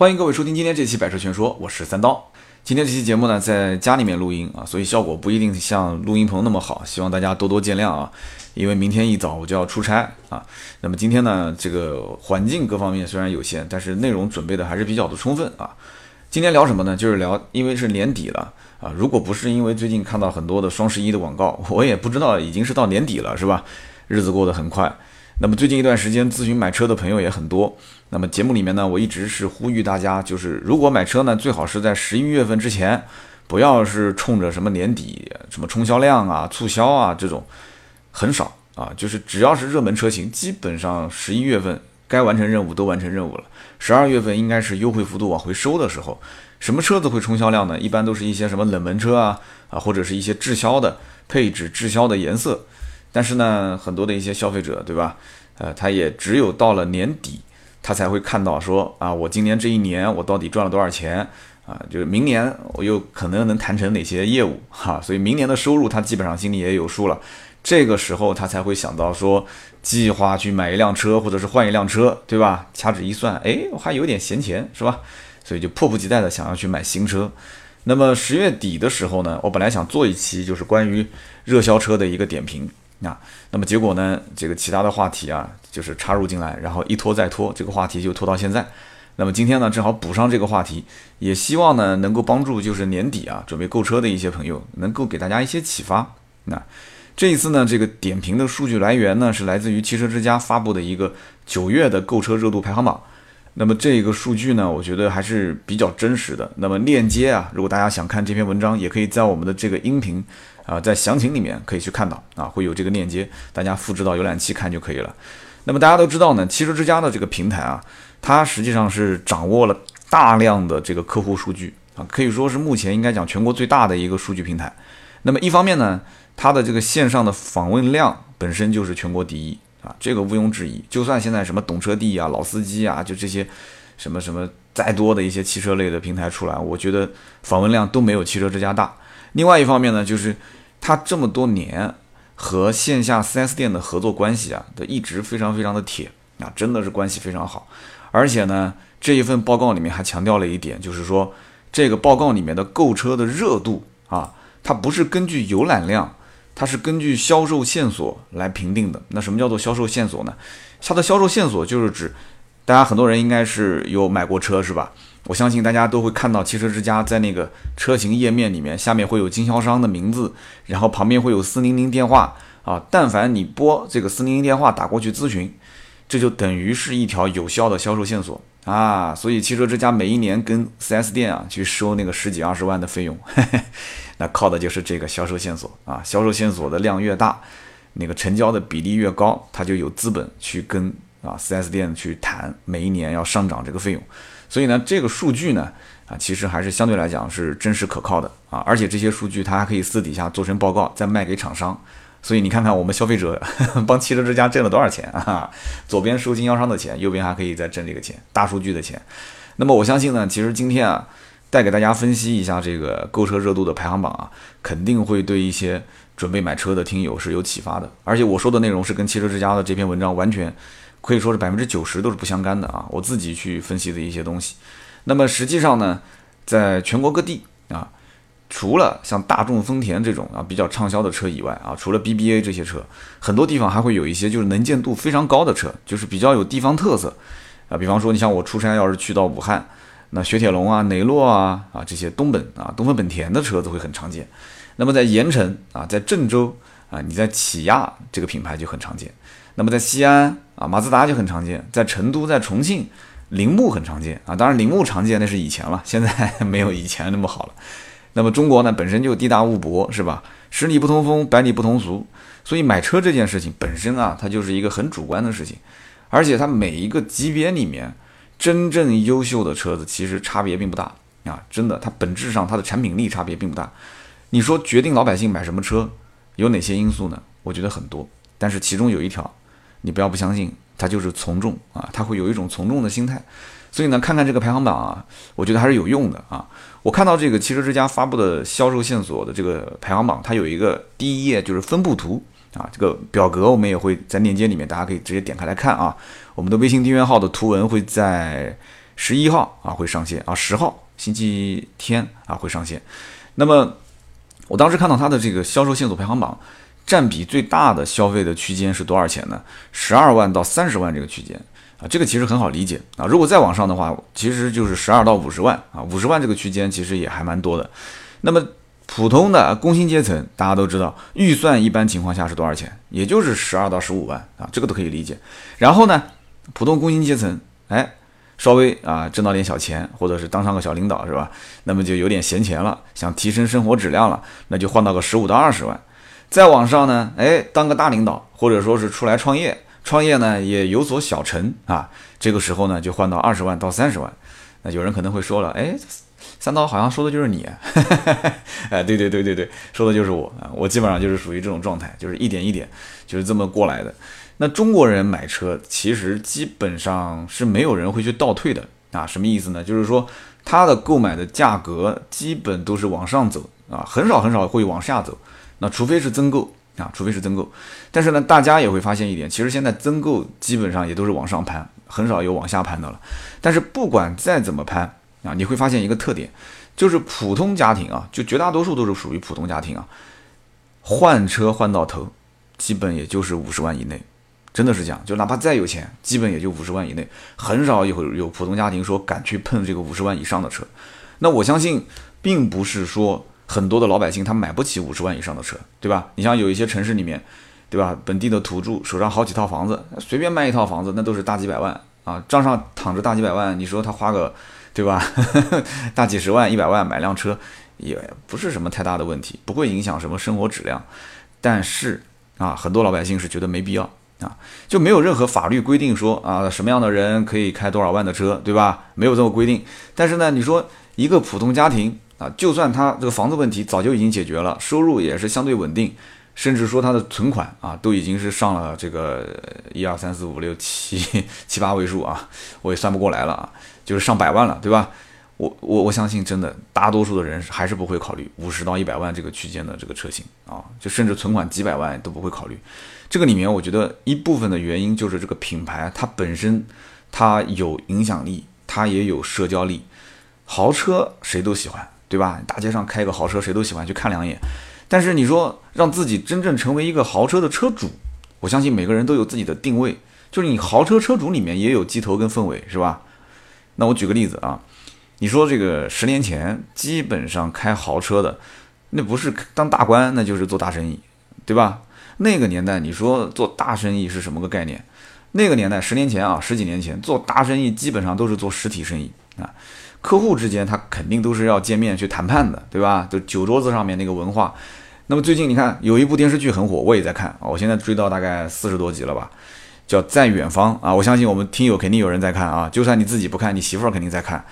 欢迎各位收听今天这期《百车全说》，我是三刀。今天这期节目呢，在家里面录音啊，所以效果不一定像录音棚那么好，希望大家多多见谅啊。因为明天一早我就要出差啊。那么今天呢，这个环境各方面虽然有限，但是内容准备的还是比较的充分啊。今天聊什么呢？就是聊，因为是年底了啊。如果不是因为最近看到很多的双十一的广告，我也不知道已经是到年底了，是吧？日子过得很快。那么最近一段时间咨询买车的朋友也很多。那么节目里面呢，我一直是呼吁大家，就是如果买车呢，最好是在十一月份之前，不要是冲着什么年底什么冲销量啊、促销啊这种，很少啊。就是只要是热门车型，基本上十一月份该完成任务都完成任务了。十二月份应该是优惠幅度往回收的时候。什么车子会冲销量呢？一般都是一些什么冷门车啊啊，或者是一些滞销的配置、滞销的颜色。但是呢，很多的一些消费者，对吧？呃，他也只有到了年底，他才会看到说啊，我今年这一年我到底赚了多少钱啊？就是明年我又可能能谈成哪些业务哈？所以明年的收入他基本上心里也有数了。这个时候他才会想到说，计划去买一辆车或者是换一辆车，对吧？掐指一算，哎，我还有点闲钱，是吧？所以就迫不及待的想要去买新车。那么十月底的时候呢，我本来想做一期就是关于热销车的一个点评。啊，那么结果呢？这个其他的话题啊，就是插入进来，然后一拖再拖，这个话题就拖到现在。那么今天呢，正好补上这个话题，也希望呢能够帮助就是年底啊准备购车的一些朋友，能够给大家一些启发。那这一次呢，这个点评的数据来源呢是来自于汽车之家发布的一个九月的购车热度排行榜。那么这个数据呢，我觉得还是比较真实的。那么链接啊，如果大家想看这篇文章，也可以在我们的这个音频。啊，在详情里面可以去看到啊，会有这个链接，大家复制到浏览器看就可以了。那么大家都知道呢，汽车之家的这个平台啊，它实际上是掌握了大量的这个客户数据啊，可以说是目前应该讲全国最大的一个数据平台。那么一方面呢，它的这个线上的访问量本身就是全国第一啊，这个毋庸置疑。就算现在什么懂车帝啊、老司机啊，就这些什么什么再多的一些汽车类的平台出来，我觉得访问量都没有汽车之家大。另外一方面呢，就是。它这么多年和线下 4S 店的合作关系啊，都一直非常非常的铁啊，真的是关系非常好。而且呢，这一份报告里面还强调了一点，就是说这个报告里面的购车的热度啊，它不是根据浏览量，它是根据销售线索来评定的。那什么叫做销售线索呢？它的销售线索就是指，大家很多人应该是有买过车是吧？我相信大家都会看到汽车之家在那个车型页面里面，下面会有经销商的名字，然后旁边会有四零零电话啊。但凡你拨这个四零零电话打过去咨询，这就等于是一条有效的销售线索啊。所以汽车之家每一年跟 4S 店啊去收那个十几二十万的费用，那靠的就是这个销售线索啊。销售线索的量越大，那个成交的比例越高，他就有资本去跟啊 4S 店去谈每一年要上涨这个费用。所以呢，这个数据呢，啊，其实还是相对来讲是真实可靠的啊，而且这些数据它还可以私底下做成报告再卖给厂商。所以你看看我们消费者 帮汽车之家挣了多少钱啊？左边收经销商的钱，右边还可以再挣这个钱，大数据的钱。那么我相信呢，其实今天啊，带给大家分析一下这个购车热度的排行榜啊，肯定会对一些准备买车的听友是有启发的。而且我说的内容是跟汽车之家的这篇文章完全。可以说是百分之九十都是不相干的啊！我自己去分析的一些东西。那么实际上呢，在全国各地啊，除了像大众、丰田这种啊比较畅销的车以外啊，除了 BBA 这些车，很多地方还会有一些就是能见度非常高的车，就是比较有地方特色啊。比方说，你像我出差要是去到武汉，那雪铁龙啊、雷诺啊啊这些东本啊、东风本田的车子会很常见。那么在盐城啊，在郑州啊，你在起亚这个品牌就很常见。那么在西安啊，马自达就很常见；在成都、在重庆，铃木很常见啊。当然，铃木常见那是以前了，现在没有以前那么好了。那么中国呢，本身就地大物博，是吧？十里不同风，百里不同俗。所以买车这件事情本身啊，它就是一个很主观的事情。而且它每一个级别里面，真正优秀的车子其实差别并不大啊，真的，它本质上它的产品力差别并不大。你说决定老百姓买什么车有哪些因素呢？我觉得很多，但是其中有一条。你不要不相信，他就是从众啊，他会有一种从众的心态。所以呢，看看这个排行榜啊，我觉得还是有用的啊。我看到这个汽车之家发布的销售线索的这个排行榜，它有一个第一页就是分布图啊，这个表格我们也会在链接里面，大家可以直接点开来看啊。我们的微信订阅号的图文会在十一号啊会上线啊，十号星期天啊会上线。那么我当时看到它的这个销售线索排行榜，占比最大的消费的区间是多少钱呢？十二万到三十万这个区间啊，这个其实很好理解啊。如果再往上的话，其实就是十二到五十万啊，五十万这个区间其实也还蛮多的。那么普通的工薪阶层，大家都知道，预算一般情况下是多少钱？也就是十二到十五万啊，这个都可以理解。然后呢，普通工薪阶层，哎，稍微啊挣到点小钱，或者是当上个小领导是吧？那么就有点闲钱了，想提升生活质量了，那就换到个十五到二十万。再往上呢，哎，当个大领导，或者说是出来创业，创业呢也有所小成啊，这个时候呢就换到二十万到三十万。那有人可能会说了，哎。三刀好像说的就是你，哎，对对对对对，说的就是我啊，我基本上就是属于这种状态，就是一点一点，就是这么过来的。那中国人买车其实基本上是没有人会去倒退的啊，什么意思呢？就是说他的购买的价格基本都是往上走啊，很少很少会往下走。那除非是增购啊，除非是增购。但是呢，大家也会发现一点，其实现在增购基本上也都是往上攀，很少有往下攀的了。但是不管再怎么攀。啊，你会发现一个特点，就是普通家庭啊，就绝大多数都是属于普通家庭啊，换车换到头，基本也就是五十万以内，真的是这样，就哪怕再有钱，基本也就五十万以内，很少有有普通家庭说敢去碰这个五十万以上的车。那我相信，并不是说很多的老百姓他买不起五十万以上的车，对吧？你像有一些城市里面，对吧？本地的土著手上好几套房子，随便卖一套房子，那都是大几百万啊，账上躺着大几百万，你说他花个。对吧？大几十万、一百万买辆车，也不是什么太大的问题，不会影响什么生活质量。但是啊，很多老百姓是觉得没必要啊，就没有任何法律规定说啊，什么样的人可以开多少万的车，对吧？没有这么规定。但是呢，你说一个普通家庭啊，就算他这个房子问题早就已经解决了，收入也是相对稳定，甚至说他的存款啊，都已经是上了这个一二三四五六七七八位数啊，我也算不过来了啊。就是上百万了，对吧？我我我相信，真的大多数的人还是不会考虑五十到一百万这个区间的这个车型啊，就甚至存款几百万都不会考虑。这个里面，我觉得一部分的原因就是这个品牌它本身它有影响力，它也有社交力。豪车谁都喜欢，对吧？大街上开个豪车谁都喜欢去看两眼。但是你说让自己真正成为一个豪车的车主，我相信每个人都有自己的定位，就是你豪车车主里面也有鸡头跟凤尾，是吧？那我举个例子啊，你说这个十年前基本上开豪车的，那不是当大官，那就是做大生意，对吧？那个年代你说做大生意是什么个概念？那个年代十年前啊，十几年前做大生意基本上都是做实体生意啊，客户之间他肯定都是要见面去谈判的，对吧？就酒桌子上面那个文化。那么最近你看有一部电视剧很火，我也在看啊，我现在追到大概四十多集了吧。叫在远方啊！我相信我们听友肯定有人在看啊，就算你自己不看，你媳妇儿肯定在看。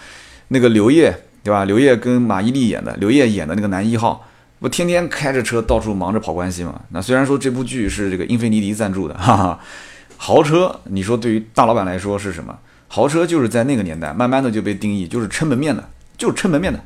那个刘烨，对吧？刘烨跟马伊琍演的，刘烨演的那个男一号，不天天开着车到处忙着跑关系嘛？那虽然说这部剧是这个英菲尼迪赞助的，哈哈，豪车，你说对于大老板来说是什么？豪车就是在那个年代慢慢的就被定义就是撑门面的，就是撑门面的。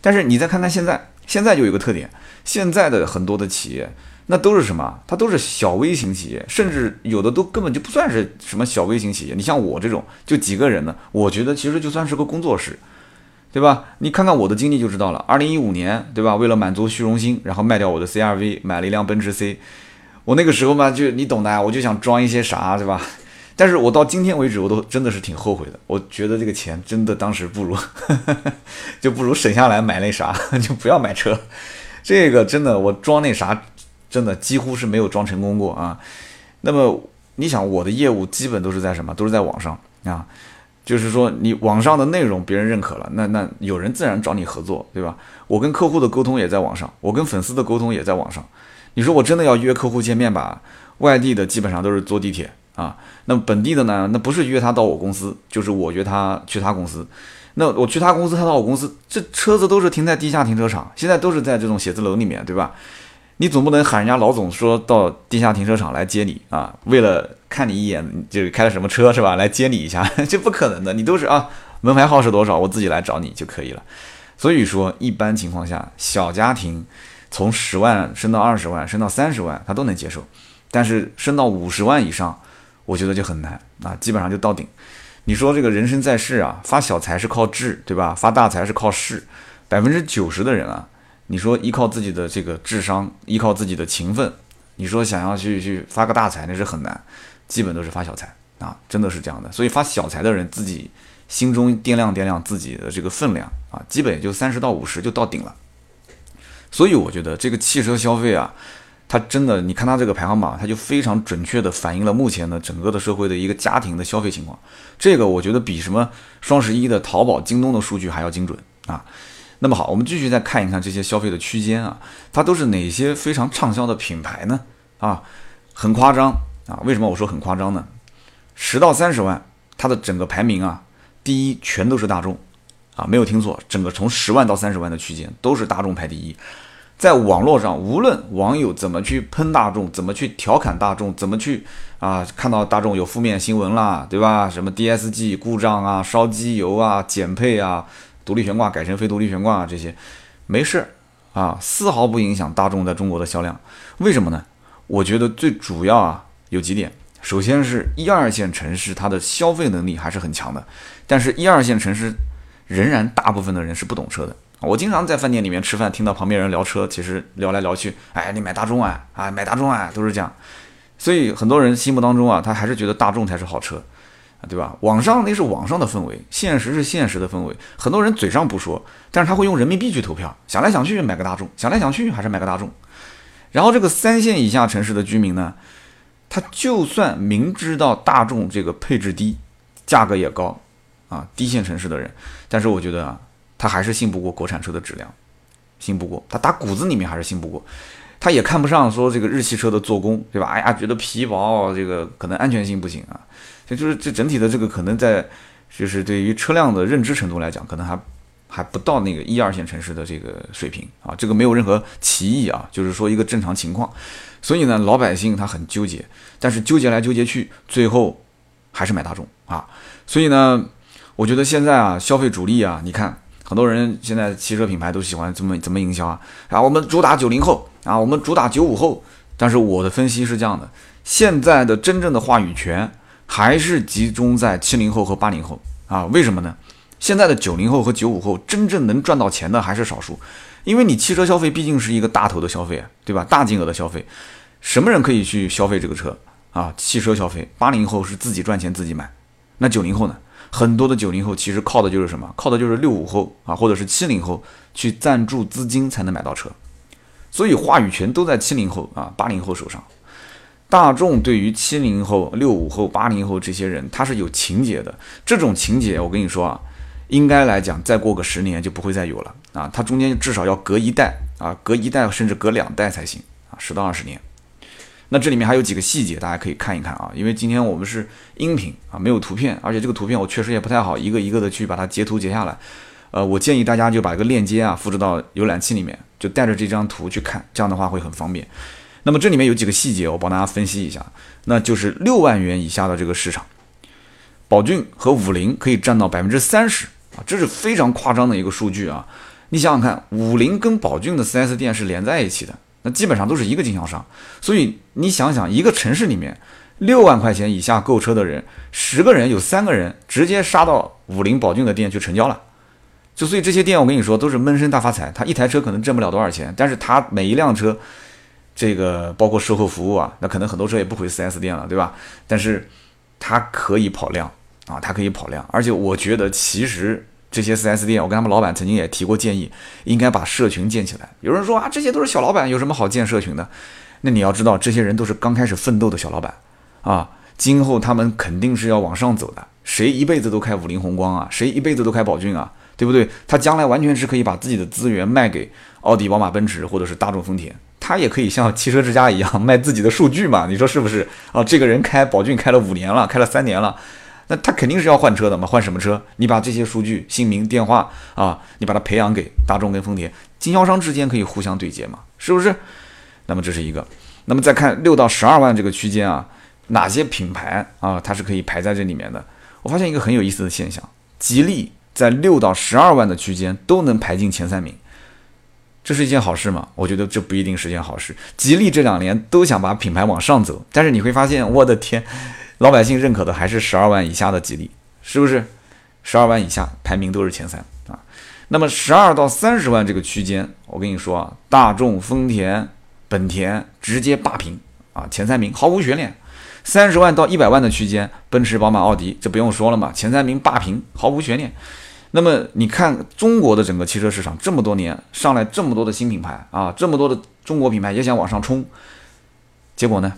但是你再看看现在，现在就有个特点，现在的很多的企业。那都是什么？它都是小微型企业，甚至有的都根本就不算是什么小微型企业。你像我这种就几个人的，我觉得其实就算是个工作室，对吧？你看看我的经历就知道了。二零一五年，对吧？为了满足虚荣心，然后卖掉我的 CRV，买了一辆奔驰 C。我那个时候嘛，就你懂的，我就想装一些啥，对吧？但是我到今天为止，我都真的是挺后悔的。我觉得这个钱真的当时不如，就不如省下来买那啥，就不要买车。这个真的，我装那啥。真的几乎是没有装成功过啊！那么你想，我的业务基本都是在什么？都是在网上啊，就是说你网上的内容别人认可了，那那有人自然找你合作，对吧？我跟客户的沟通也在网上，我跟粉丝的沟通也在网上。你说我真的要约客户见面吧？外地的基本上都是坐地铁啊，那么本地的呢？那不是约他到我公司，就是我约他去他公司。那我去他公司，他到我公司，这车子都是停在地下停车场，现在都是在这种写字楼里面，对吧？你总不能喊人家老总说到地下停车场来接你啊？为了看你一眼，就是开了什么车是吧？来接你一下，这不可能的。你都是啊，门牌号是多少？我自己来找你就可以了。所以说，一般情况下，小家庭从十万升到二十万，升到三十万，他都能接受。但是升到五十万以上，我觉得就很难啊，基本上就到顶。你说这个人生在世啊，发小财是靠智，对吧？发大财是靠势。百分之九十的人啊，你说依靠自己的这个智商，依靠自己的勤奋，你说想要去去发个大财，那是很难，基本都是发小财啊，真的是这样的。所以发小财的人自己心中掂量掂量自己的这个分量啊，基本也就三十到五十就到顶了。所以我觉得这个汽车消费啊。它真的，你看它这个排行榜，它就非常准确的反映了目前的整个的社会的一个家庭的消费情况。这个我觉得比什么双十一的淘宝、京东的数据还要精准啊。那么好，我们继续再看一看这些消费的区间啊，它都是哪些非常畅销的品牌呢？啊，很夸张啊！为什么我说很夸张呢？十到三十万，它的整个排名啊，第一全都是大众啊，没有听错，整个从十万到三十万的区间都是大众排第一。在网络上，无论网友怎么去喷大众，怎么去调侃大众，怎么去啊，看到大众有负面新闻啦，对吧？什么 DSG 故障啊，烧机油啊，减配啊，独立悬挂改成非独立悬挂啊，这些没事儿啊，丝毫不影响大众在中国的销量。为什么呢？我觉得最主要啊有几点，首先是一二线城市它的消费能力还是很强的，但是一二线城市仍然大部分的人是不懂车的。我经常在饭店里面吃饭，听到旁边人聊车，其实聊来聊去，哎，你买大众啊，啊，买大众啊，都是这样。所以很多人心目当中啊，他还是觉得大众才是好车，对吧？网上那是网上的氛围，现实是现实的氛围。很多人嘴上不说，但是他会用人民币去投票，想来想去买个大众，想来想去还是买个大众。然后这个三线以下城市的居民呢，他就算明知道大众这个配置低，价格也高，啊，低线城市的人，但是我觉得啊。他还是信不过国产车的质量，信不过，他打骨子里面还是信不过，他也看不上说这个日系车的做工，对吧？哎呀，觉得皮薄，这个可能安全性不行啊，这就是这整体的这个可能在，就是对于车辆的认知程度来讲，可能还还不到那个一二线城市的这个水平啊，这个没有任何歧义啊，就是说一个正常情况，所以呢，老百姓他很纠结，但是纠结来纠结去，最后还是买大众啊，所以呢，我觉得现在啊，消费主力啊，你看。很多人现在汽车品牌都喜欢怎么怎么营销啊？啊，我们主打九零后啊，我们主打九五后。但是我的分析是这样的：现在的真正的话语权还是集中在七零后和八零后啊？为什么呢？现在的九零后和九五后真正能赚到钱的还是少数，因为你汽车消费毕竟是一个大头的消费，对吧？大金额的消费，什么人可以去消费这个车啊？汽车消费，八零后是自己赚钱自己买，那九零后呢？很多的九零后其实靠的就是什么？靠的就是六五后啊，或者是七零后去赞助资金才能买到车，所以话语权都在七零后啊、八零后手上。大众对于七零后、六五后、八零后这些人，他是有情节的。这种情节，我跟你说啊，应该来讲，再过个十年就不会再有了啊。它中间至少要隔一代啊，隔一代甚至隔两代才行啊，十到二十年。那这里面还有几个细节，大家可以看一看啊，因为今天我们是音频啊，没有图片，而且这个图片我确实也不太好一个一个的去把它截图截下来。呃，我建议大家就把这个链接啊复制到浏览器里面，就带着这张图去看，这样的话会很方便。那么这里面有几个细节，我帮大家分析一下，那就是六万元以下的这个市场，宝骏和五菱可以占到百分之三十啊，这是非常夸张的一个数据啊。你想想看，五菱跟宝骏的 4S 店是连在一起的。那基本上都是一个经销商，所以你想想，一个城市里面六万块钱以下购车的人，十个人有三个人直接杀到五菱宝骏的店去成交了。就所以这些店，我跟你说都是闷声大发财。他一台车可能挣不了多少钱，但是他每一辆车，这个包括售后服务啊，那可能很多车也不回 4S 店了，对吧？但是它可以跑量啊，它可以跑量，而且我觉得其实。这些 4S 店，我跟他们老板曾经也提过建议，应该把社群建起来。有人说啊，这些都是小老板，有什么好建社群的？那你要知道，这些人都是刚开始奋斗的小老板啊，今后他们肯定是要往上走的。谁一辈子都开五菱宏光啊？谁一辈子都开宝骏啊？对不对？他将来完全是可以把自己的资源卖给奥迪、宝马、奔驰，或者是大众、丰田。他也可以像汽车之家一样卖自己的数据嘛？你说是不是啊？这个人开宝骏开了五年了，开了三年了。那他肯定是要换车的嘛？换什么车？你把这些数据、姓名、电话啊，你把它培养给大众跟丰田经销商之间可以互相对接嘛？是不是？那么这是一个。那么再看六到十二万这个区间啊，哪些品牌啊，它是可以排在这里面的？我发现一个很有意思的现象，吉利在六到十二万的区间都能排进前三名，这是一件好事吗？我觉得这不一定是件好事。吉利这两年都想把品牌往上走，但是你会发现，我的天！老百姓认可的还是十二万以下的吉利是不是？十二万以下排名都是前三啊。那么十二到三十万这个区间，我跟你说啊，大众、丰田、本田直接霸屏啊，前三名毫无悬念。三十万到一百万的区间，奔驰、宝马、奥迪，这不用说了嘛，前三名霸屏毫无悬念。那么你看中国的整个汽车市场这么多年上来这么多的新品牌啊，这么多的中国品牌也想往上冲，结果呢？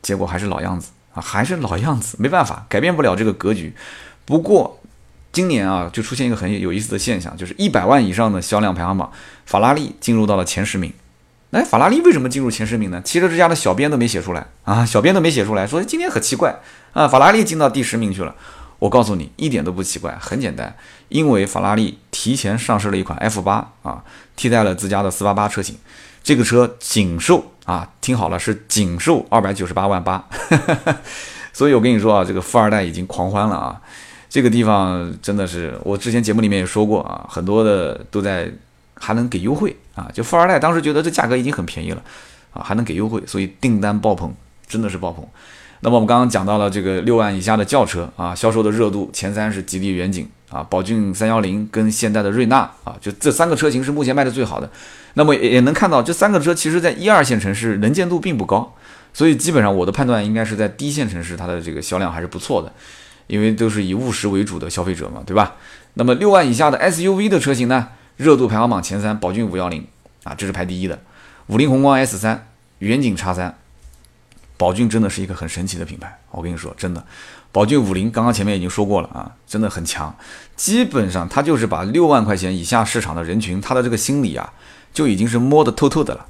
结果还是老样子啊，还是老样子，没办法，改变不了这个格局。不过今年啊，就出现一个很有意思的现象，就是一百万以上的销量排行榜，法拉利进入到了前十名。哎，法拉利为什么进入前十名呢？汽车之家的小编都没写出来啊，小编都没写出来，说今天很奇怪啊，法拉利进到第十名去了。我告诉你，一点都不奇怪，很简单，因为法拉利提前上市了一款 F 八啊，替代了自家的四八八车型，这个车仅售啊，听好了，是仅售二百九十八万八，所以我跟你说啊，这个富二代已经狂欢了啊，这个地方真的是，我之前节目里面也说过啊，很多的都在还能给优惠啊，就富二代当时觉得这价格已经很便宜了啊，还能给优惠，所以订单爆棚，真的是爆棚。那么我们刚刚讲到了这个六万以下的轿车啊，销售的热度前三是吉利远景啊、宝骏三幺零跟现代的瑞纳啊，就这三个车型是目前卖的最好的。那么也能看到这三个车其实在一二线城市能见度并不高，所以基本上我的判断应该是在低线城市它的这个销量还是不错的，因为都是以务实为主的消费者嘛，对吧？那么六万以下的 SUV 的车型呢，热度排行榜前三，宝骏五幺零啊，这是排第一的，五菱宏光 S 三、远景叉三。宝骏真的是一个很神奇的品牌，我跟你说，真的，宝骏五菱刚刚前面已经说过了啊，真的很强，基本上它就是把六万块钱以下市场的人群，他的这个心理啊，就已经是摸得透透的了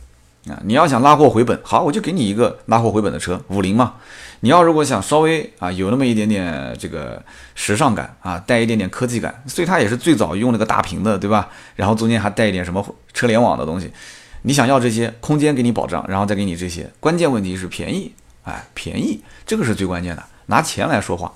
啊。你要想拉货回本，好，我就给你一个拉货回本的车，五菱嘛。你要如果想稍微啊有那么一点点这个时尚感啊，带一点点科技感，所以它也是最早用那个大屏的，对吧？然后中间还带一点什么车联网的东西。你想要这些空间给你保障，然后再给你这些，关键问题是便宜，哎，便宜，这个是最关键的，拿钱来说话。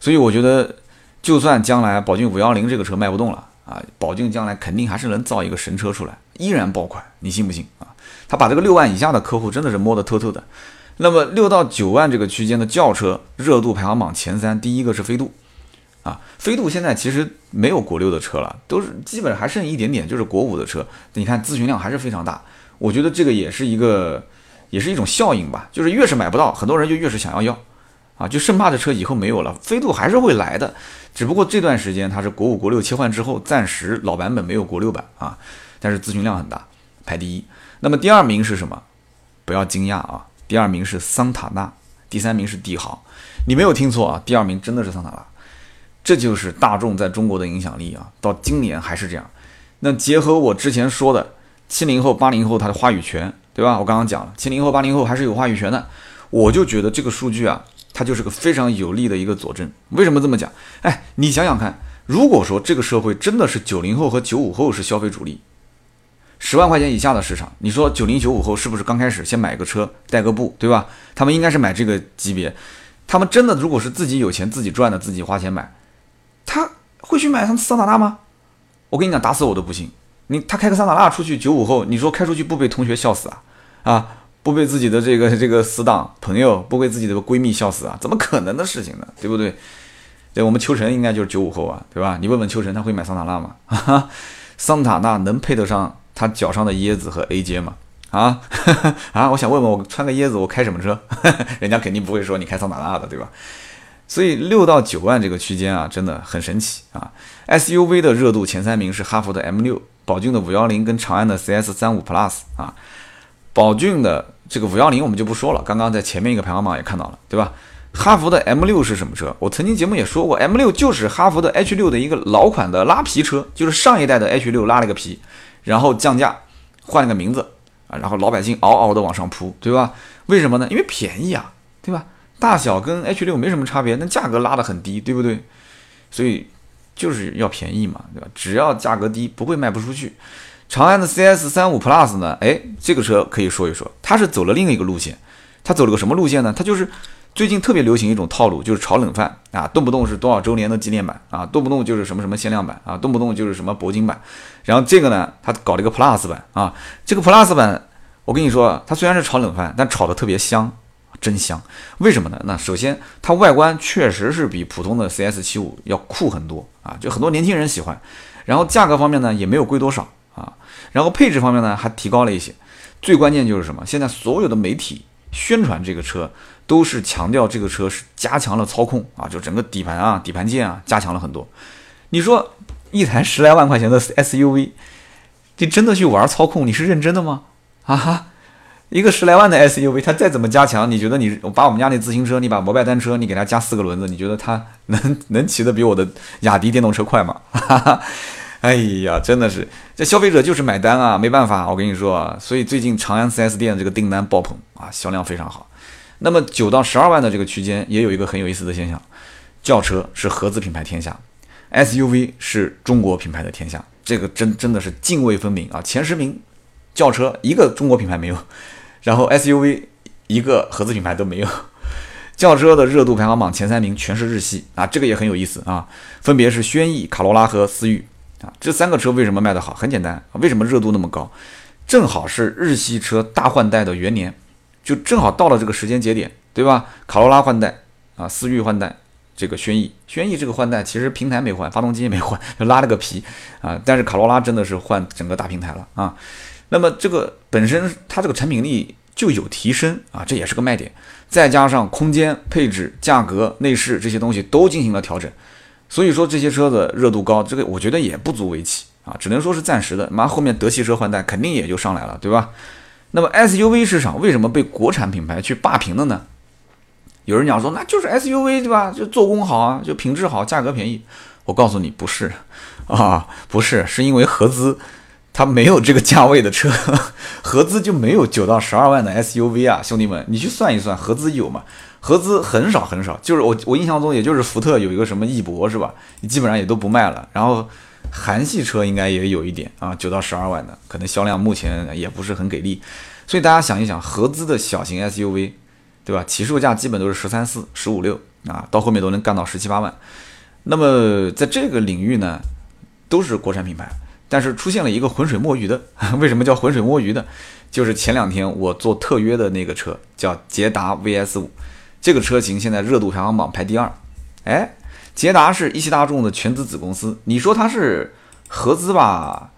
所以我觉得，就算将来宝骏五幺零这个车卖不动了啊，宝骏将来肯定还是能造一个神车出来，依然爆款，你信不信啊？他把这个六万以下的客户真的是摸得透透的。那么六到九万这个区间的轿车热度排行榜前三，第一个是飞度。啊，飞度现在其实没有国六的车了，都是基本还剩一点点，就是国五的车。你看咨询量还是非常大，我觉得这个也是一个，也是一种效应吧。就是越是买不到，很多人就越是想要要，啊，就生怕这车以后没有了。飞度还是会来的，只不过这段时间它是国五、国六切换之后，暂时老版本没有国六版啊，但是咨询量很大，排第一。那么第二名是什么？不要惊讶啊，第二名是桑塔纳，第三名是帝豪。你没有听错啊，第二名真的是桑塔纳。这就是大众在中国的影响力啊！到今年还是这样。那结合我之前说的，七零后、八零后他的话语权，对吧？我刚刚讲了，七零后、八零后还是有话语权的。我就觉得这个数据啊，它就是个非常有力的一个佐证。为什么这么讲？哎，你想想看，如果说这个社会真的是九零后和九五后是消费主力，十万块钱以下的市场，你说九零九五后是不是刚开始先买个车带个步，对吧？他们应该是买这个级别。他们真的如果是自己有钱自己赚的，自己花钱买。他会去买桑桑塔纳吗？我跟你讲，打死我都不信。你他开个桑塔纳出去，九五后，你说开出去不被同学笑死啊？啊，不被自己的这个 这个死党朋友，不被自己的闺蜜笑死啊？怎么可能的事情呢？对不对？对，我们秋晨应该就是九五后啊，对吧？你问问秋晨，他会买桑塔纳吗？桑塔纳能配得上他脚上的椰子和 AJ 吗？啊 啊！我想问问我穿个椰子，我开什么车？人家肯定不会说你开桑塔纳的，对吧？所以六到九万这个区间啊，真的很神奇啊！SUV 的热度前三名是哈弗的 M 六、宝骏的五幺零跟长安的 CS 三五 Plus 啊。宝骏的这个五幺零我们就不说了，刚刚在前面一个排行榜也看到了，对吧？哈弗的 M 六是什么车？我曾经节目也说过，M 六就是哈弗的 H 六的一个老款的拉皮车，就是上一代的 H 六拉了个皮，然后降价换了个名字啊，然后老百姓嗷嗷的往上扑，对吧？为什么呢？因为便宜啊，对吧？大小跟 H 六没什么差别，那价格拉得很低，对不对？所以就是要便宜嘛，对吧？只要价格低，不会卖不出去。长安的 CS 三五 Plus 呢？哎，这个车可以说一说，它是走了另一个路线。它走了个什么路线呢？它就是最近特别流行一种套路，就是炒冷饭啊，动不动是多少周年的纪念版啊，动不动就是什么什么限量版啊，动不动就是什么铂金版。然后这个呢，它搞了一个 Plus 版啊，这个 Plus 版，我跟你说，它虽然是炒冷饭，但炒的特别香。真香。为什么呢？那首先它外观确实是比普通的 CS 七五要酷很多啊，就很多年轻人喜欢。然后价格方面呢也没有贵多少啊，然后配置方面呢还提高了一些。最关键就是什么？现在所有的媒体宣传这个车，都是强调这个车是加强了操控啊，就整个底盘啊、底盘件啊加强了很多。你说一台十来万块钱的 SUV，你真的去玩操控？你是认真的吗？啊哈，一个十来万的 SUV，它再怎么加强，你觉得你把我们家那自行车，你把摩拜单车，你给它加四个轮子，你觉得它能能骑得比我的雅迪电动车快吗？哈哈。哎呀，真的是这消费者就是买单啊，没办法，我跟你说啊，所以最近长安 4S 店这个订单爆棚啊，销量非常好。那么九到十二万的这个区间也有一个很有意思的现象，轿车是合资品牌天下，SUV 是中国品牌的天下，这个真真的是泾渭分明啊。前十名轿车一个中国品牌没有，然后 SUV 一个合资品牌都没有，轿车的热度排行榜前三名全是日系啊，这个也很有意思啊，分别是轩逸、卡罗拉和思域。啊，这三个车为什么卖得好？很简单，为什么热度那么高？正好是日系车大换代的元年，就正好到了这个时间节点，对吧？卡罗拉换代啊，思域换代，这个轩逸，轩逸这个换代其实平台没换，发动机也没换，就拉了个皮啊。但是卡罗拉真的是换整个大平台了啊。那么这个本身它这个产品力就有提升啊，这也是个卖点。再加上空间、配置、价格、内饰这些东西都进行了调整。所以说这些车子热度高，这个我觉得也不足为奇啊，只能说是暂时的。妈后面德系车换代肯定也就上来了，对吧？那么 SUV 市场为什么被国产品牌去霸屏了呢？有人讲说那就是 SUV 对吧？就做工好啊，就品质好，价格便宜。我告诉你不是 啊，不是，是因为合资它没有这个价位的车，合资就没有九到十二万的 SUV 啊，兄弟们，你去算一算，合资有吗？合资很少很少，就是我我印象中也就是福特有一个什么翼博是吧？基本上也都不卖了。然后韩系车应该也有一点啊，九到十二万的，可能销量目前也不是很给力。所以大家想一想，合资的小型 SUV，对吧？起售价基本都是十三四、十五六啊，到后面都能干到十七八万。那么在这个领域呢，都是国产品牌，但是出现了一个浑水摸鱼的。为什么叫浑水摸鱼的？就是前两天我做特约的那个车，叫捷达 VS 五。这个车型现在热度排行榜排第二，哎，捷达是一汽大众的全资子公司，你说它是合资吧，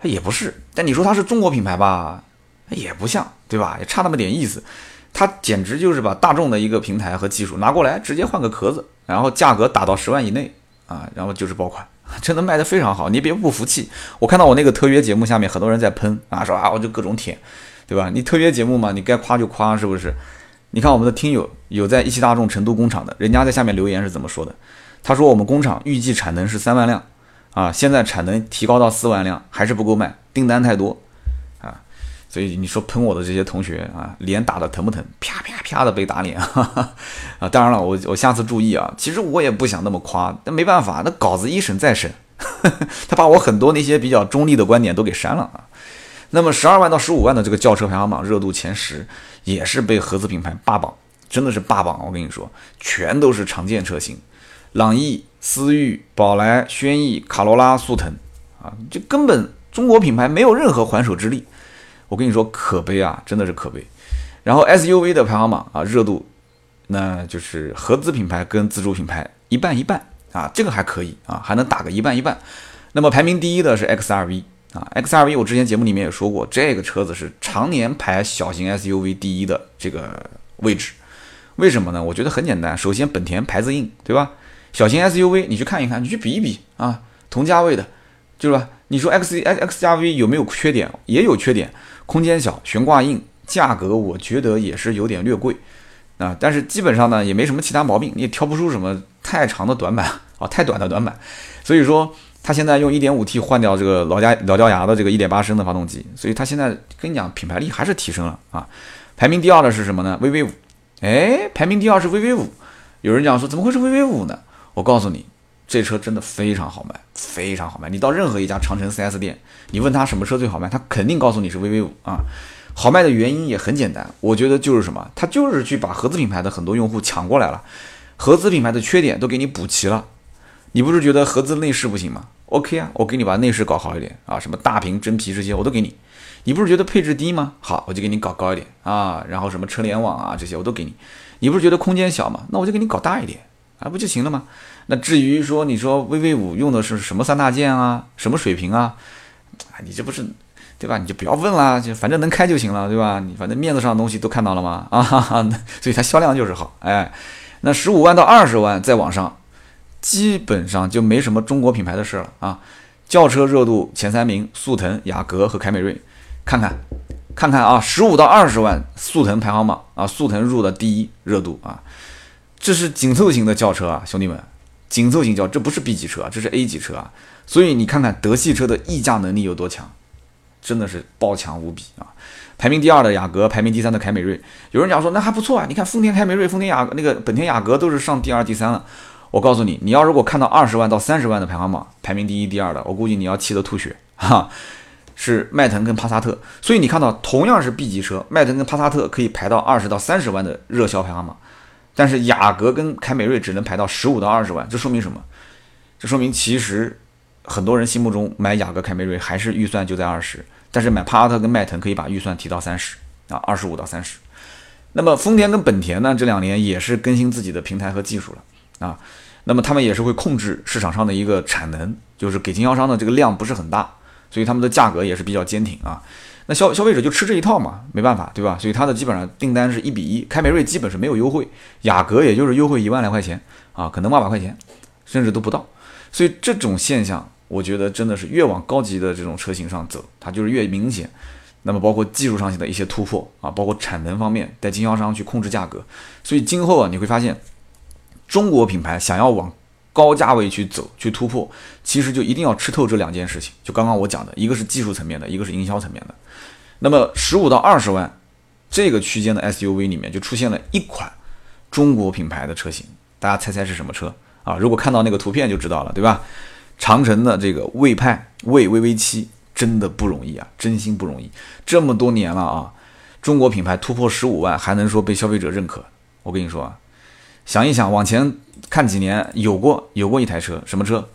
它也不是；但你说它是中国品牌吧，也不像，对吧？也差那么点意思。它简直就是把大众的一个平台和技术拿过来，直接换个壳子，然后价格打到十万以内啊，然后就是爆款，真的卖得非常好。你别不服气，我看到我那个特约节目下面很多人在喷啊，说啊我就各种舔，对吧？你特约节目嘛，你该夸就夸，是不是？你看我们的听友有在一汽大众成都工厂的，人家在下面留言是怎么说的？他说我们工厂预计产能是三万辆，啊，现在产能提高到四万辆，还是不够卖，订单太多，啊，所以你说喷我的这些同学啊，脸打的疼不疼？啪啪啪的被打脸，啊，当然了，我我下次注意啊。其实我也不想那么夸，但没办法，那稿子一审再审，他把我很多那些比较中立的观点都给删了啊。那么十二万到十五万的这个轿车排行榜热度前十，也是被合资品牌霸榜，真的是霸榜。我跟你说，全都是常见车型，朗逸、思域、宝来、轩逸、卡罗拉、速腾，啊，这根本中国品牌没有任何还手之力。我跟你说，可悲啊，真的是可悲。然后 SUV 的排行榜啊，热度，那就是合资品牌跟自主品牌一半一半啊，这个还可以啊，还能打个一半一半。那么排名第一的是 XRV。啊，XRV 我之前节目里面也说过，这个车子是常年排小型 SUV 第一的这个位置。为什么呢？我觉得很简单，首先本田牌子硬，对吧？小型 SUV 你去看一看，你去比一比啊，同价位的，就是吧？你说 X XRV 有没有缺点？也有缺点，空间小，悬挂硬，价格我觉得也是有点略贵啊。但是基本上呢，也没什么其他毛病，你也挑不出什么太长的短板啊，太短的短板。所以说。他现在用 1.5T 换掉这个老家老掉牙的这个1.8升的发动机，所以他现在跟你讲品牌力还是提升了啊。排名第二的是什么呢？VV 五，哎，排名第二是 VV 五。有人讲说怎么会是 VV 五呢？我告诉你，这车真的非常好卖，非常好卖。你到任何一家长城 4S 店，你问他什么车最好卖，他肯定告诉你是 VV 五啊。好卖的原因也很简单，我觉得就是什么，他就是去把合资品牌的很多用户抢过来了，合资品牌的缺点都给你补齐了。你不是觉得合资内饰不行吗？OK 啊，我给你把内饰搞好一点啊，什么大屏真皮这些我都给你。你不是觉得配置低吗？好，我就给你搞高一点啊，然后什么车联网啊这些我都给你。你不是觉得空间小吗？那我就给你搞大一点啊，不就行了吗？那至于说你说 VV 五用的是什么三大件啊，什么水平啊？啊，你这不是对吧？你就不要问了，就反正能开就行了，对吧？你反正面子上的东西都看到了吗？啊，哈哈，所以它销量就是好。哎，那十五万到二十万再往上，基本上就没什么中国品牌的事了啊。轿车热度前三名，速腾、雅阁和凯美瑞。看看，看看啊，十五到二十万，速腾排行榜啊，速腾入的第一热度啊，这是紧凑型的轿车啊，兄弟们，紧凑型轿，这不是 B 级车啊，这是 A 级车啊，所以你看看德系车的溢价能力有多强，真的是爆强无比啊！排名第二的雅阁，排名第三的凯美瑞，有人讲说那还不错啊，你看丰田凯美瑞、丰田雅那个本田雅阁都是上第二、第三了，我告诉你，你要如果看到二十万到三十万的排行榜，排名第一、第二的，我估计你要气得吐血哈。是迈腾跟帕萨特，所以你看到同样是 B 级车，迈腾跟帕萨特可以排到二十到三十万的热销排行榜，但是雅阁跟凯美瑞只能排到十五到二十万，这说明什么？这说明其实很多人心目中买雅阁、凯美瑞还是预算就在二十，但是买帕萨特跟迈腾可以把预算提到三十啊，二十五到三十。那么丰田跟本田呢，这两年也是更新自己的平台和技术了啊，那么他们也是会控制市场上的一个产能，就是给经销商的这个量不是很大。所以他们的价格也是比较坚挺啊，那消消费者就吃这一套嘛，没办法，对吧？所以它的基本上订单是一比一，凯美瑞基本是没有优惠，雅阁也就是优惠一万来块钱啊，可能万把块钱，甚至都不到。所以这种现象，我觉得真的是越往高级的这种车型上走，它就是越明显。那么包括技术上的一些突破啊，包括产能方面带经销商去控制价格，所以今后啊，你会发现中国品牌想要往高价位去走去突破，其实就一定要吃透这两件事情。就刚刚我讲的，一个是技术层面的，一个是营销层面的。那么十五到二十万这个区间的 SUV 里面，就出现了一款中国品牌的车型，大家猜猜是什么车啊？如果看到那个图片就知道了，对吧？长城的这个魏派魏 VV 七真的不容易啊，真心不容易。这么多年了啊，中国品牌突破十五万还能说被消费者认可？我跟你说啊。想一想，往前看几年，有过有过一台车，什么车？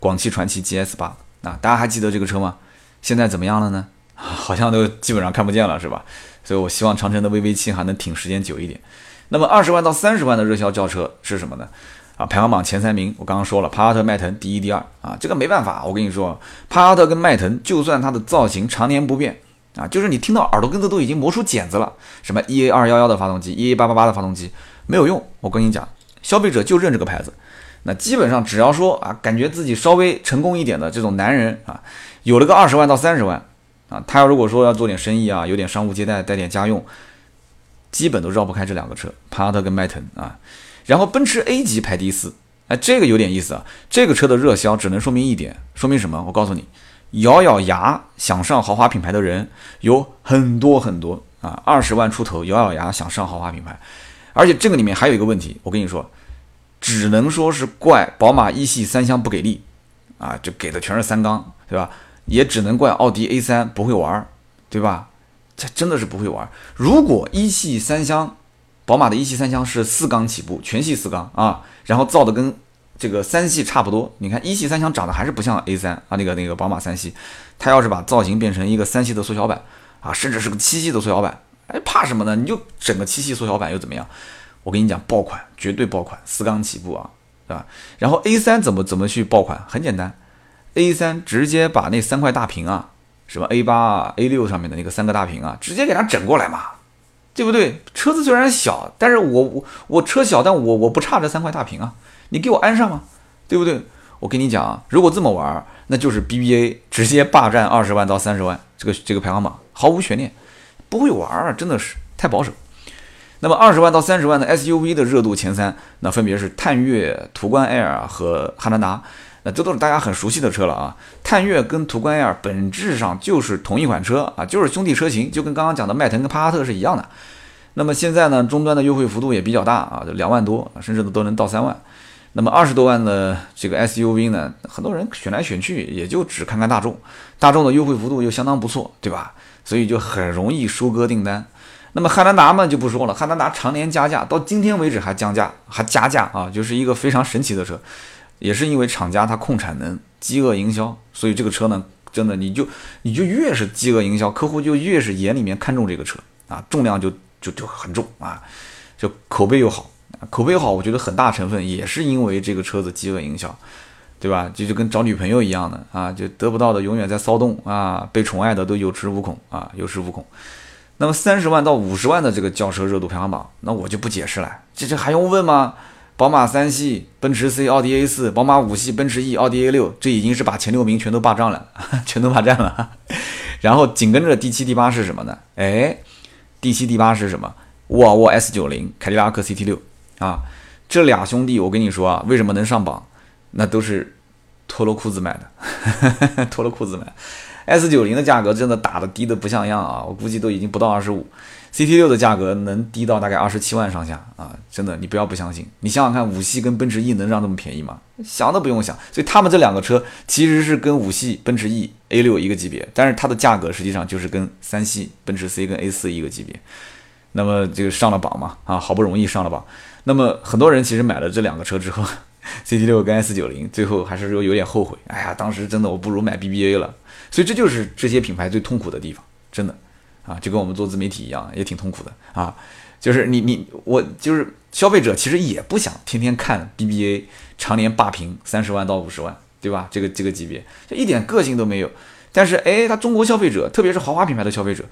广汽传祺 GS 八啊，大家还记得这个车吗？现在怎么样了呢？好像都基本上看不见了，是吧？所以我希望长城的 VV 七还能挺时间久一点。那么二十万到三十万的热销轿车是什么呢？啊，排行榜前三名，我刚刚说了，帕萨特、迈腾第一、第二啊，这个没办法，我跟你说，帕萨特跟迈腾，就算它的造型常年不变啊，就是你听到耳朵根子都已经磨出茧子了，什么 EA 二幺幺的发动机，EA 八八八的发动机。没有用，我跟你讲，消费者就认这个牌子。那基本上只要说啊，感觉自己稍微成功一点的这种男人啊，有了个二十万到三十万啊，他要如果说要做点生意啊，有点商务接待，带点家用，基本都绕不开这两个车，帕萨特跟迈腾啊。然后奔驰 A 级排第四，哎，这个有点意思啊。这个车的热销只能说明一点，说明什么？我告诉你，咬咬牙想上豪华品牌的人有很多很多啊，二十万出头咬咬牙想上豪华品牌。而且这个里面还有一个问题，我跟你说，只能说是怪宝马一系三厢不给力啊，就给的全是三缸，对吧？也只能怪奥迪 A 三不会玩，对吧？这真的是不会玩。如果一系三厢，宝马的一系三厢是四缸起步，全系四缸啊，然后造的跟这个三系差不多。你看一系三厢长得还是不像 A 三啊，那个那个宝马三系，它要是把造型变成一个三系的缩小版啊，甚至是个七系的缩小版。哎，怕什么呢？你就整个七系缩小版又怎么样？我跟你讲，爆款绝对爆款，四缸起步啊，对吧？然后 A 三怎么怎么去爆款？很简单，A 三直接把那三块大屏啊，什么 A 八啊、A 六上面的那个三个大屏啊，直接给它整过来嘛，对不对？车子虽然小，但是我我我车小，但我我不差这三块大屏啊，你给我安上嘛，对不对？我跟你讲啊，如果这么玩，那就是 BBA 直接霸占二十万到三十万这个这个排行榜，毫无悬念。不会玩儿，真的是太保守。那么二十万到三十万的 SUV 的热度前三，那分别是探岳、途观 L 和汉兰达。那这都是大家很熟悉的车了啊。探岳跟途观 L 本质上就是同一款车啊，就是兄弟车型，就跟刚刚讲的迈腾跟帕萨特是一样的。那么现在呢，终端的优惠幅度也比较大啊，就两万多，甚至都都能到三万。那么二十多万的这个 SUV 呢，很多人选来选去也就只看看大众，大众的优惠幅度又相当不错，对吧？所以就很容易收割订单。那么汉兰达嘛就不说了，汉兰达常年加价，到今天为止还降价，还加价啊，就是一个非常神奇的车。也是因为厂家它控产能，饥饿营销，所以这个车呢，真的你就你就越是饥饿营销，客户就越是眼里面看中这个车啊，重量就就就很重啊，就口碑又好，口碑好，我觉得很大成分也是因为这个车子饥饿营销，对吧？就就跟找女朋友一样的啊，就得不到的永远在骚动啊，被宠爱的都有恃无恐啊，有恃无恐。那么三十万到五十万的这个轿车热度排行榜，那我就不解释了，这这还用问吗？宝马三系、奔驰 C、奥迪 A 四、宝马五系、奔驰 E、奥迪 A 六，这已经是把前六名全都霸占了，全都霸占了。然后紧跟着第七、第八是什么呢？哎，第七、第八是什么？沃尔沃 S 九零、凯迪拉克 CT 六啊，这俩兄弟，我跟你说啊，为什么能上榜？那都是脱了裤子买的，脱了裤子买。S 九零的价格真的打的低的不像样啊，我估计都已经不到二十五。CT 六的价格能低到大概二十七万上下啊，真的，你不要不相信。你想想看，五系跟奔驰 E 能让这么便宜吗？想都不用想。所以他们这两个车其实是跟五系奔驰 E A 六一个级别，但是它的价格实际上就是跟三系奔驰 C 跟 A 四一个级别。那么这个上了榜嘛，啊，好不容易上了榜。那么很多人其实买了这两个车之后 CT 六跟 S 九零，最后还是说有点后悔。哎呀，当时真的我不如买 BBA 了。所以这就是这些品牌最痛苦的地方，真的，啊，就跟我们做自媒体一样，也挺痛苦的啊。就是你你我就是消费者，其实也不想天天看 BBA 常年霸屏三十万到五十万，对吧？这个这个级别就一点个性都没有。但是哎，他中国消费者，特别是豪华品牌的消费者，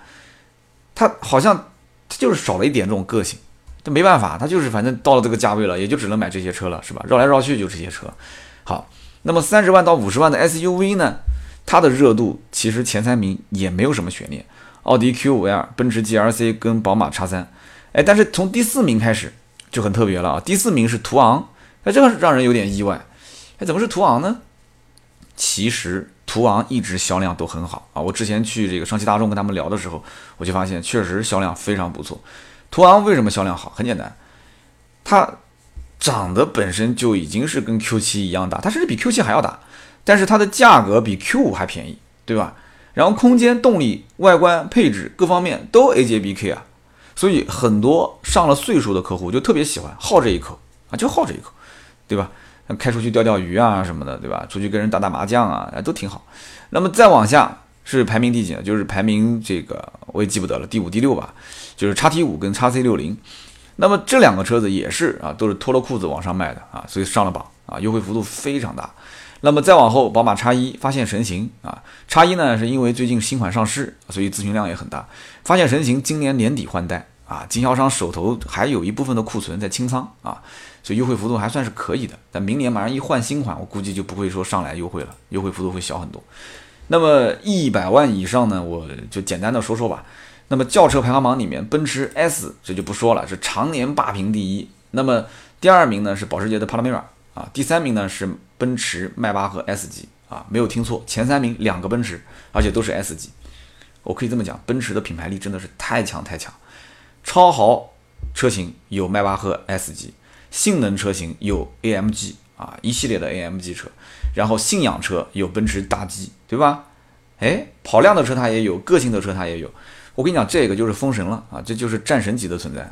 他好像他就是少了一点这种个性。这没办法，他就是反正到了这个价位了，也就只能买这些车了，是吧？绕来绕去就这些车。好，那么三十万到五十万的 SUV 呢？它的热度其实前三名也没有什么悬念，奥迪 Q5L、奔驰 GLC 跟宝马 X3，哎，但是从第四名开始就很特别了啊！第四名是途昂，哎，这个让人有点意外，哎，怎么是途昂呢？其实途昂一直销量都很好啊！我之前去这个上汽大众跟他们聊的时候，我就发现确实销量非常不错。途昂为什么销量好？很简单，它长得本身就已经是跟 Q7 一样大，它甚至比 Q7 还要大。但是它的价格比 Q 五还便宜，对吧？然后空间、动力、外观、配置各方面都 AJBK 啊，所以很多上了岁数的客户就特别喜欢，好这一口啊，就好这一口，对吧？开出去钓钓鱼啊什么的，对吧？出去跟人打打麻将啊，都挺好。那么再往下是排名第几呢？就是排名这个我也记不得了，第五、第六吧，就是叉 T 五跟叉 C 六零。那么这两个车子也是啊，都是脱了裤子往上卖的啊，所以上了榜啊，优惠幅度非常大。那么再往后，宝马叉一发现神行啊，叉一呢是因为最近新款上市，所以咨询量也很大。发现神行今年年底换代啊，经销商手头还有一部分的库存在清仓啊，所以优惠幅度还算是可以的。但明年马上一换新款，我估计就不会说上来优惠了，优惠幅度会小很多。那么一百万以上呢，我就简单的说说吧。那么轿车排行榜里面，奔驰 S 这就不说了，是常年霸屏第一。那么第二名呢是保时捷的帕拉梅拉。啊，第三名呢是奔驰迈巴赫 S 级啊，没有听错，前三名两个奔驰，而且都是 S 级。我可以这么讲，奔驰的品牌力真的是太强太强。超豪车型有迈巴赫 S 级，性能车型有 AMG 啊，一系列的 AMG 车，然后信仰车有奔驰大 G，对吧？哎，跑量的车它也有，个性的车它也有。我跟你讲，这个就是封神了啊，这就是战神级的存在。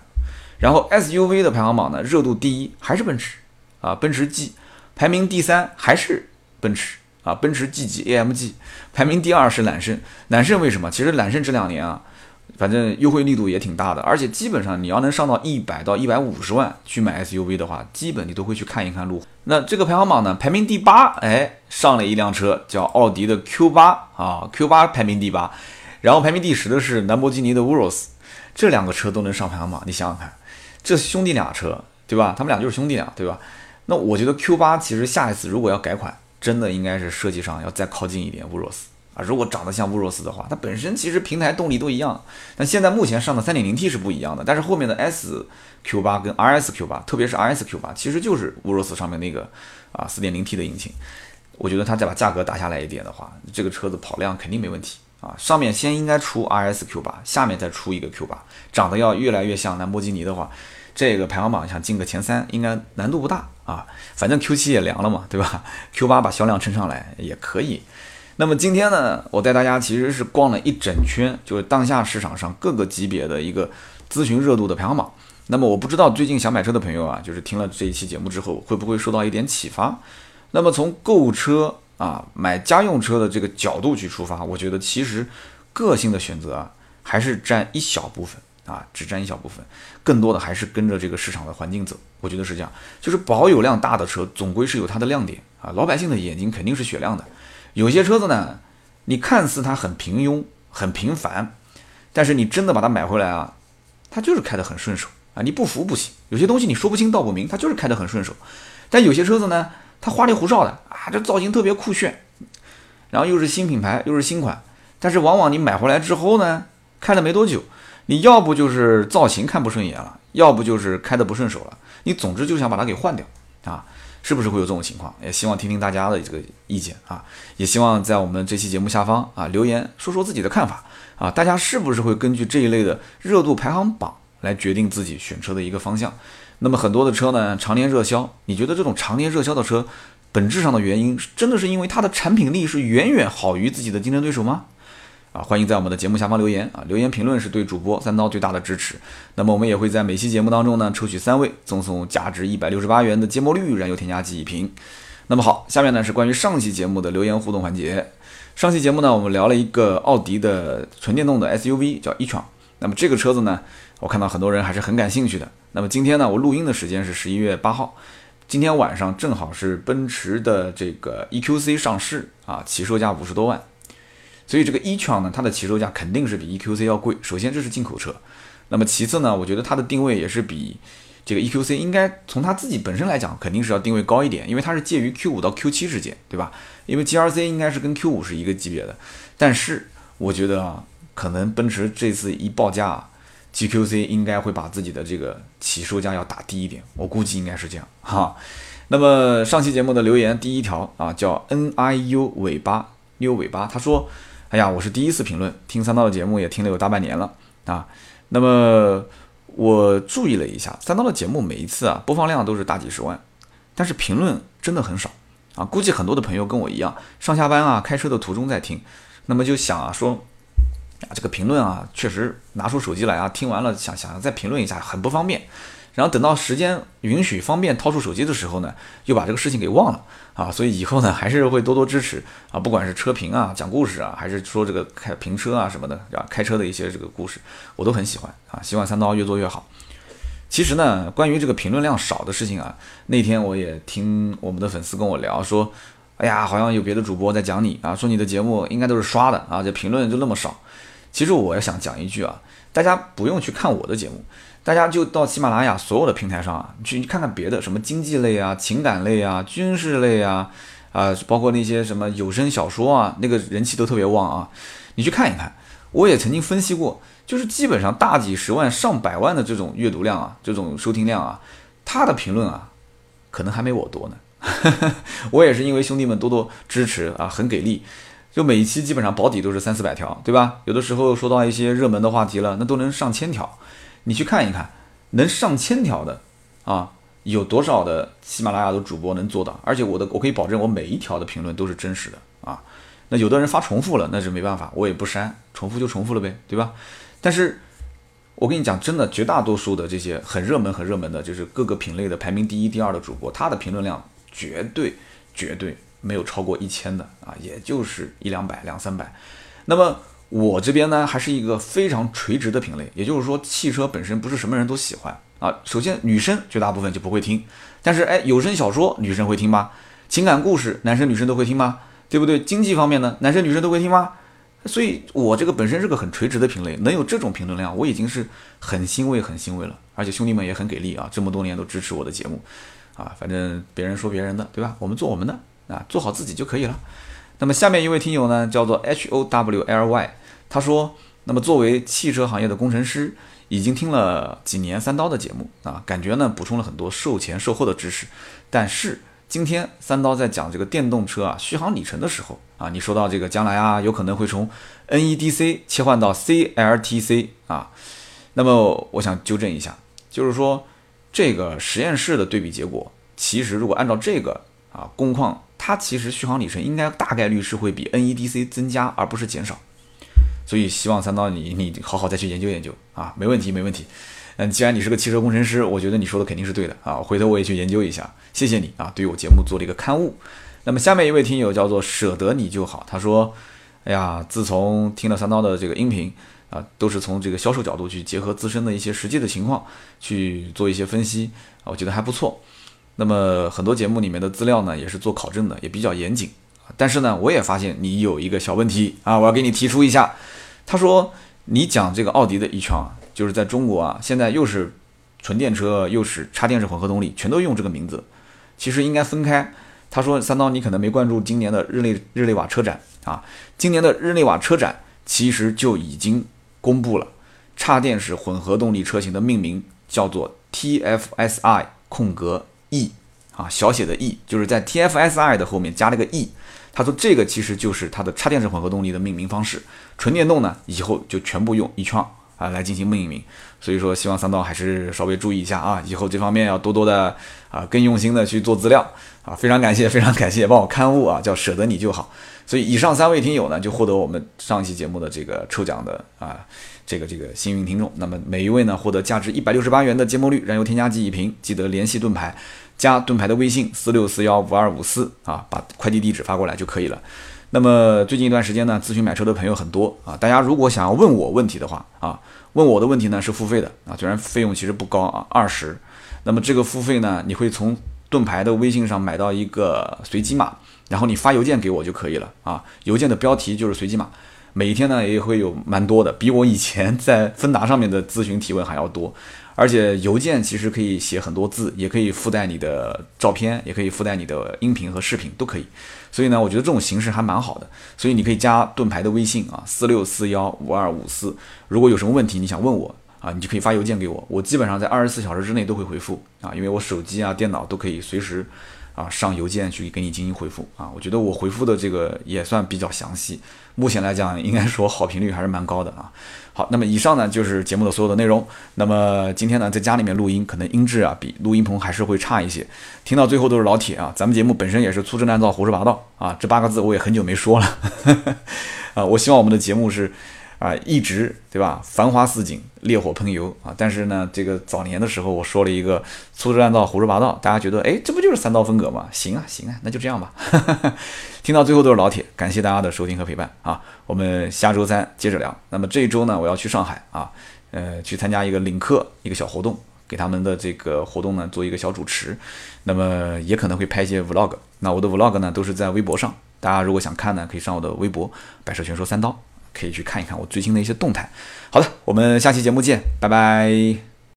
然后 SUV 的排行榜呢，热度第一还是奔驰。啊，奔驰 G 排名第三还是奔驰啊，奔驰 G 级 AMG 排名第二是揽胜，揽胜为什么？其实揽胜这两年啊，反正优惠力度也挺大的，而且基本上你要能上到一百到一百五十万去买 SUV 的话，基本你都会去看一看路虎。那这个排行榜呢，排名第八，哎，上了一辆车叫奥迪的 Q 八啊，Q 八排名第八，然后排名第十的是兰博基尼的 Urus，这两个车都能上排行榜，你想想看，这兄弟俩车对吧？他们俩就是兄弟俩对吧？那我觉得 Q 八其实下一次如果要改款，真的应该是设计上要再靠近一点乌若斯啊。如果长得像乌若斯的话，它本身其实平台动力都一样。但现在目前上的 3.0T 是不一样的，但是后面的 S Q 八跟 RS Q 八，特别是 RS Q 八，其实就是乌若斯上面那个啊 4.0T 的引擎。我觉得它再把价格打下来一点的话，这个车子跑量肯定没问题啊。上面先应该出 RS Q 八，下面再出一个 Q 八，长得要越来越像兰博基尼的话。这个排行榜想进个前三，应该难度不大啊。反正 Q7 也凉了嘛，对吧？Q8 把销量撑上来也可以。那么今天呢，我带大家其实是逛了一整圈，就是当下市场上各个级别的一个咨询热度的排行榜。那么我不知道最近想买车的朋友啊，就是听了这一期节目之后，会不会受到一点启发？那么从购车啊，买家用车的这个角度去出发，我觉得其实个性的选择啊，还是占一小部分啊，只占一小部分，更多的还是跟着这个市场的环境走。我觉得是这样，就是保有量大的车，总归是有它的亮点啊。老百姓的眼睛肯定是雪亮的，有些车子呢，你看似它很平庸、很平凡，但是你真的把它买回来啊，它就是开得很顺手啊。你不服不行，有些东西你说不清道不明，它就是开得很顺手。但有些车子呢，它花里胡哨的啊，这造型特别酷炫，然后又是新品牌，又是新款，但是往往你买回来之后呢，开了没多久，你要不就是造型看不顺眼了，要不就是开得不顺手了。你总之就想把它给换掉啊，是不是会有这种情况？也希望听听大家的这个意见啊，也希望在我们这期节目下方啊留言说说自己的看法啊，大家是不是会根据这一类的热度排行榜来决定自己选车的一个方向？那么很多的车呢常年热销，你觉得这种常年热销的车本质上的原因真的是因为它的产品力是远远好于自己的竞争对手吗？啊，欢迎在我们的节目下方留言啊！留言评论是对主播三刀最大的支持。那么我们也会在每期节目当中呢，抽取三位，赠送价值一百六十八元的芥末绿燃油添加剂一瓶。那么好，下面呢是关于上期节目的留言互动环节。上期节目呢，我们聊了一个奥迪的纯电动的 SUV，叫 e-tron。那么这个车子呢，我看到很多人还是很感兴趣的。那么今天呢，我录音的时间是十一月八号，今天晚上正好是奔驰的这个 EQC 上市啊，起售价五十多万。所以这个 e-tron 呢，它的起售价肯定是比 EQC 要贵。首先这是进口车，那么其次呢，我觉得它的定位也是比这个 EQC 应该从它自己本身来讲，肯定是要定位高一点，因为它是介于 Q5 到 Q7 之间，对吧？因为 GRC 应该是跟 Q5 是一个级别的，但是我觉得啊，可能奔驰这次一报价，GQC 应该会把自己的这个起售价要打低一点，我估计应该是这样哈。那么上期节目的留言第一条啊，叫 NIU 尾巴妞尾巴，他说。哎呀，我是第一次评论，听三刀的节目也听了有大半年了啊。那么我注意了一下，三刀的节目每一次啊播放量都是大几十万，但是评论真的很少啊。估计很多的朋友跟我一样，上下班啊开车的途中在听，那么就想啊说啊这个评论啊确实拿出手机来啊听完了想想再评论一下很不方便。然后等到时间允许、方便掏出手机的时候呢，又把这个事情给忘了啊！所以以后呢，还是会多多支持啊，不管是车评啊、讲故事啊，还是说这个开评车啊什么的，啊，开车的一些这个故事，我都很喜欢啊！希望三刀越做越好。其实呢，关于这个评论量少的事情啊，那天我也听我们的粉丝跟我聊说，哎呀，好像有别的主播在讲你啊，说你的节目应该都是刷的啊，这评论就那么少。其实我也想讲一句啊，大家不用去看我的节目。大家就到喜马拉雅所有的平台上啊，去看看别的什么经济类啊、情感类啊、军事类啊，啊，包括那些什么有声小说啊，那个人气都特别旺啊。你去看一看，我也曾经分析过，就是基本上大几十万、上百万的这种阅读量啊，这种收听量啊，他的评论啊，可能还没我多呢。我也是因为兄弟们多多支持啊，很给力，就每一期基本上保底都是三四百条，对吧？有的时候说到一些热门的话题了，那都能上千条。你去看一看，能上千条的啊，有多少的喜马拉雅的主播能做到？而且我的，我可以保证，我每一条的评论都是真实的啊。那有的人发重复了，那是没办法，我也不删，重复就重复了呗，对吧？但是，我跟你讲，真的，绝大多数的这些很热门、很热门的，就是各个品类的排名第一、第二的主播，他的评论量绝对、绝对没有超过一千的啊，也就是一两百、两三百。那么。我这边呢，还是一个非常垂直的品类，也就是说，汽车本身不是什么人都喜欢啊。首先，女生绝大部分就不会听，但是，哎，有声小说女生会听吗？情感故事男生女生都会听吗？对不对？经济方面呢，男生女生都会听吗？所以，我这个本身是个很垂直的品类，能有这种评论量，我已经是很欣慰、很欣慰了。而且兄弟们也很给力啊，这么多年都支持我的节目啊。反正别人说别人的，对吧？我们做我们的啊，做好自己就可以了。那么下面一位听友呢，叫做 H O W L Y，他说，那么作为汽车行业的工程师，已经听了几年三刀的节目啊，感觉呢补充了很多售前售后的知识。但是今天三刀在讲这个电动车啊续航里程的时候啊，你说到这个将来啊有可能会从 NEDC 切换到 CLTC 啊，那么我想纠正一下，就是说这个实验室的对比结果，其实如果按照这个啊工况。它其实续航里程应该大概率是会比 NEDC 增加，而不是减少。所以希望三刀你你好好再去研究研究啊，没问题没问题。嗯，既然你是个汽车工程师，我觉得你说的肯定是对的啊。回头我也去研究一下，谢谢你啊，对我节目做了一个刊物。那么下面一位听友叫做舍得你就好，他说：“哎呀，自从听了三刀的这个音频啊，都是从这个销售角度去结合自身的一些实际的情况去做一些分析啊，我觉得还不错。那么很多节目里面的资料呢，也是做考证的，也比较严谨。但是呢，我也发现你有一个小问题啊，我要给你提出一下。他说你讲这个奥迪的 e 创，就是在中国啊，现在又是纯电车，又是插电式混合动力，全都用这个名字，其实应该分开。”他说：“三刀，你可能没关注今年的日内日内瓦车展啊。今年的日内瓦车展其实就已经公布了插电式混合动力车型的命名，叫做 TFSI 空格 E 啊，小写的 E，就是在 TFSI 的后面加了个 E。他说这个其实就是它的插电式混合动力的命名方式。纯电动呢，以后就全部用 e 创啊来进行命名。所以说，希望三刀还是稍微注意一下啊，以后这方面要多多的啊，更用心的去做资料。”啊，非常感谢，非常感谢，帮我刊物啊，叫舍得你就好。所以以上三位听友呢，就获得我们上一期节目的这个抽奖的啊，这个这个幸运听众。那么每一位呢，获得价值一百六十八元的节末绿燃油添加剂一瓶。记得联系盾牌，加盾牌的微信四六四幺五二五四啊，把快递地址发过来就可以了。那么最近一段时间呢，咨询买车的朋友很多啊，大家如果想要问我问题的话啊，问我的问题呢是付费的啊，虽然费用其实不高啊，二十。那么这个付费呢，你会从盾牌的微信上买到一个随机码，然后你发邮件给我就可以了啊。邮件的标题就是随机码，每天呢也会有蛮多的，比我以前在芬达上面的咨询提问还要多。而且邮件其实可以写很多字，也可以附带你的照片，也可以附带你的音频和视频都可以。所以呢，我觉得这种形式还蛮好的。所以你可以加盾牌的微信啊，四六四幺五二五四。如果有什么问题你想问我。啊，你就可以发邮件给我，我基本上在二十四小时之内都会回复啊，因为我手机啊、电脑都可以随时啊上邮件去给你进行回复啊。我觉得我回复的这个也算比较详细，目前来讲应该说好评率还是蛮高的啊。好，那么以上呢就是节目的所有的内容。那么今天呢在家里面录音，可能音质啊比录音棚还是会差一些，听到最后都是老铁啊。咱们节目本身也是粗制滥造、胡说八道啊，这八个字我也很久没说了 啊。我希望我们的节目是。啊，一直对吧？繁花似锦，烈火烹油啊！但是呢，这个早年的时候我说了一个粗制滥造、胡说八道，大家觉得哎，这不就是三刀风格吗？行啊，行啊，那就这样吧。听到最后都是老铁，感谢大家的收听和陪伴啊！我们下周三接着聊。那么这一周呢，我要去上海啊，呃，去参加一个领克一个小活动，给他们的这个活动呢做一个小主持。那么也可能会拍一些 vlog。那我的 vlog 呢都是在微博上，大家如果想看呢，可以上我的微博“百车全说三刀”。可以去看一看我最新的一些动态。好的，我们下期节目见，拜拜。